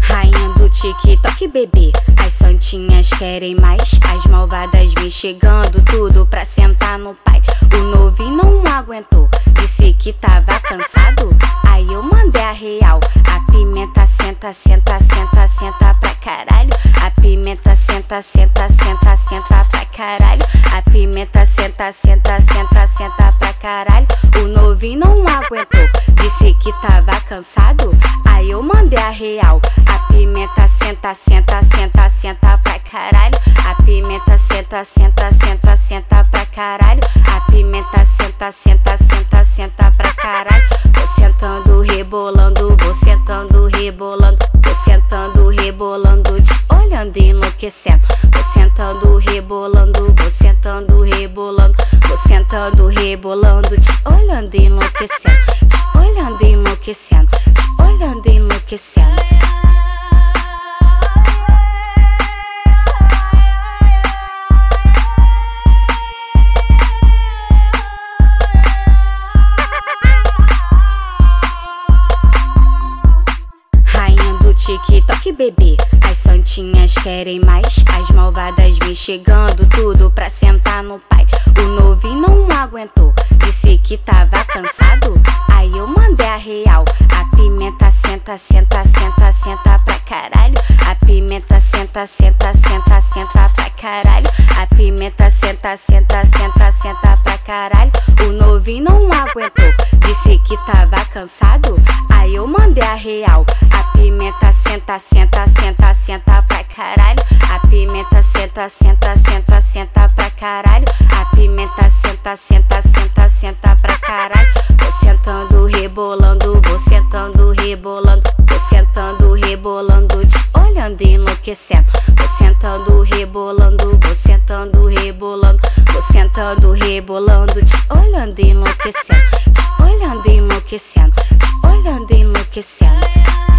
Rainha do TikTok, bebê. As santinhas querem mais. As malvadas vêm chegando, tudo pra sentar no pai. O novinho não aguentou, disse que tava cansado. Aí eu mandei a real. A pimenta senta, senta, senta, senta pra caralho. A pimenta senta, senta, senta, senta pra caralho. A pimenta senta, senta, senta, senta pra caralho. O novinho não aguentou, disse que tava cansado. Aí eu mandei a real. A pimenta senta, senta, senta, senta pra caralho. A pimenta senta, senta, senta, senta pra caralho. A pimenta senta, senta, senta, olhando e enlouquecendo. Vou sentando, rebolando, vou sentando, rebolando, vou sentando, rebolando, te olhando e enlouquecendo, te olhando e enlouquecendo, te olhando e enlouquecendo. TikTok, bebê. As santinhas querem mais, as malvadas vêm chegando, tudo pra sentar no pai. O novinho não aguentou, disse que tava cansado. Aí eu mandei a real. A pimenta senta, senta, senta, senta pra caralho. A pimenta senta, senta, senta, senta pra caralho. A pimenta senta, senta, senta, senta pra caralho. O novinho não aguentou, disse que tava cansado. Aí eu mandei a real. Senta, senta, senta, senta pra caralho. A pimenta senta, senta, senta, senta pra caralho. A pimenta senta, senta, senta, senta pra caralho. Vou sentando, rebolando, vou sentando, rebolando, vou sentando, rebolando, te olhando e enlouquecendo. Vou sentando, rebolando, vou sentando, rebolando, vou sentando, rebolando, te olhando e enlouquecendo, te olhando e enlouquecendo, te olhando e enlouquecendo.